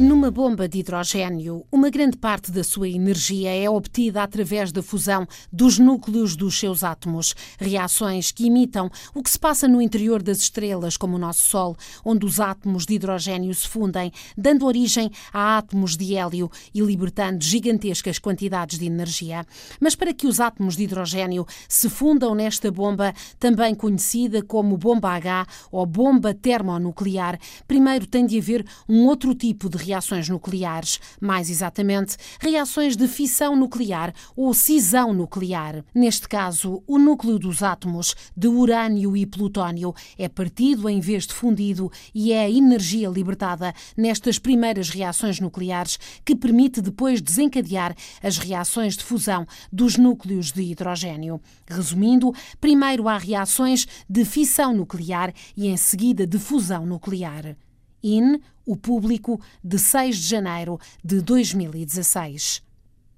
Numa bomba de hidrogênio, uma grande parte da sua energia é obtida através da fusão dos núcleos dos seus átomos, reações que imitam o que se passa no interior das estrelas, como o nosso Sol, onde os átomos de hidrogênio se fundem, dando origem a átomos de hélio e libertando gigantescas quantidades de energia. Mas para que os átomos de hidrogênio se fundam nesta bomba, também conhecida como bomba H ou bomba termonuclear, primeiro tem de haver um outro tipo de reações nucleares, mais exatamente, reações de fissão nuclear ou cisão nuclear. Neste caso, o núcleo dos átomos de urânio e plutónio é partido em vez de fundido e é a energia libertada nestas primeiras reações nucleares que permite depois desencadear as reações de fusão dos núcleos de hidrogênio. Resumindo, primeiro há reações de fissão nuclear e em seguida de fusão nuclear. IN, o público, de 6 de janeiro de 2016.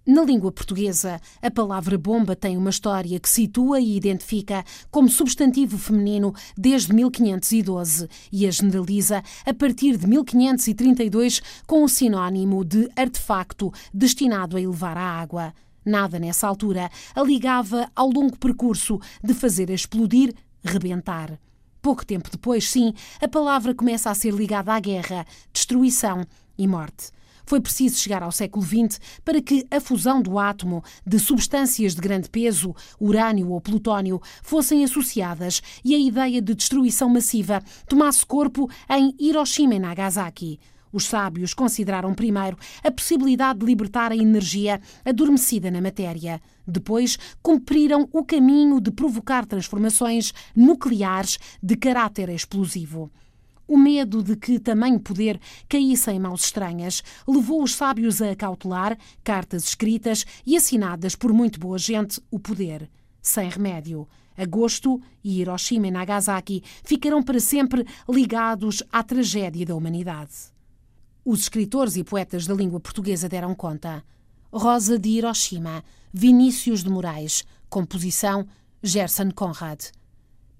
Na língua portuguesa, a palavra bomba tem uma história que situa e identifica como substantivo feminino desde 1512 e a generaliza a partir de 1532 com o sinónimo de artefacto destinado a elevar a água. Nada nessa altura a ligava ao longo percurso de fazer explodir, rebentar. Pouco tempo depois, sim, a palavra começa a ser ligada à guerra, destruição e morte. Foi preciso chegar ao século XX para que a fusão do átomo de substâncias de grande peso, urânio ou plutónio, fossem associadas e a ideia de destruição massiva tomasse corpo em Hiroshima e Nagasaki. Os sábios consideraram primeiro a possibilidade de libertar a energia adormecida na matéria. Depois, cumpriram o caminho de provocar transformações nucleares de caráter explosivo. O medo de que tamanho poder caísse em mãos estranhas levou os sábios a acautelar, cartas escritas e assinadas por muito boa gente, o poder. Sem remédio. Agosto e Hiroshima e Nagasaki ficarão para sempre ligados à tragédia da humanidade. Os escritores e poetas da língua portuguesa deram conta. Rosa de Hiroshima, Vinícius de Moraes, composição Gerson Conrad.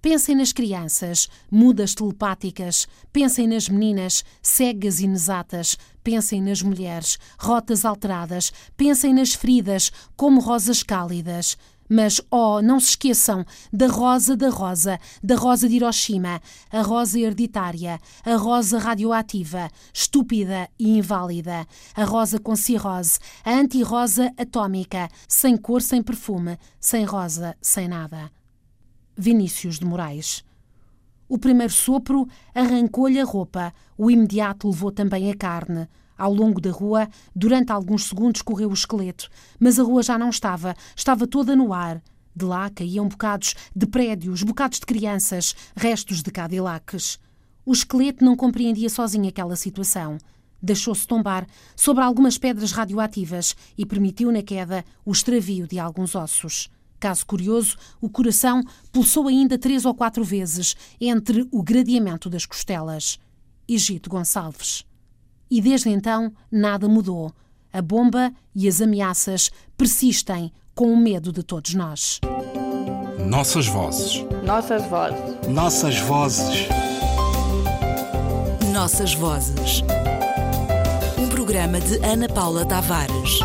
Pensem nas crianças, mudas telepáticas, pensem nas meninas, cegas inexatas, pensem nas mulheres, rotas alteradas, pensem nas feridas, como rosas cálidas. Mas, oh, não se esqueçam da rosa da rosa, da rosa de Hiroshima, a rosa hereditária, a rosa radioativa, estúpida e inválida, a rosa com cirrose, a anti-rosa atômica, sem cor, sem perfume, sem rosa, sem nada. Vinícius de Moraes. O primeiro sopro arrancou-lhe a roupa, o imediato levou também a carne. Ao longo da rua, durante alguns segundos, correu o esqueleto, mas a rua já não estava, estava toda no ar. De lá caíam bocados de prédios, bocados de crianças, restos de Cadillacs. O esqueleto não compreendia sozinho aquela situação. Deixou-se tombar sobre algumas pedras radioativas e permitiu na queda o extravio de alguns ossos. Caso curioso, o coração pulsou ainda três ou quatro vezes entre o gradeamento das costelas. Egito Gonçalves. E desde então nada mudou. A bomba e as ameaças persistem com o medo de todos nós. Nossas vozes. Nossas vozes. Nossas vozes. Nossas vozes. Um programa de Ana Paula Tavares.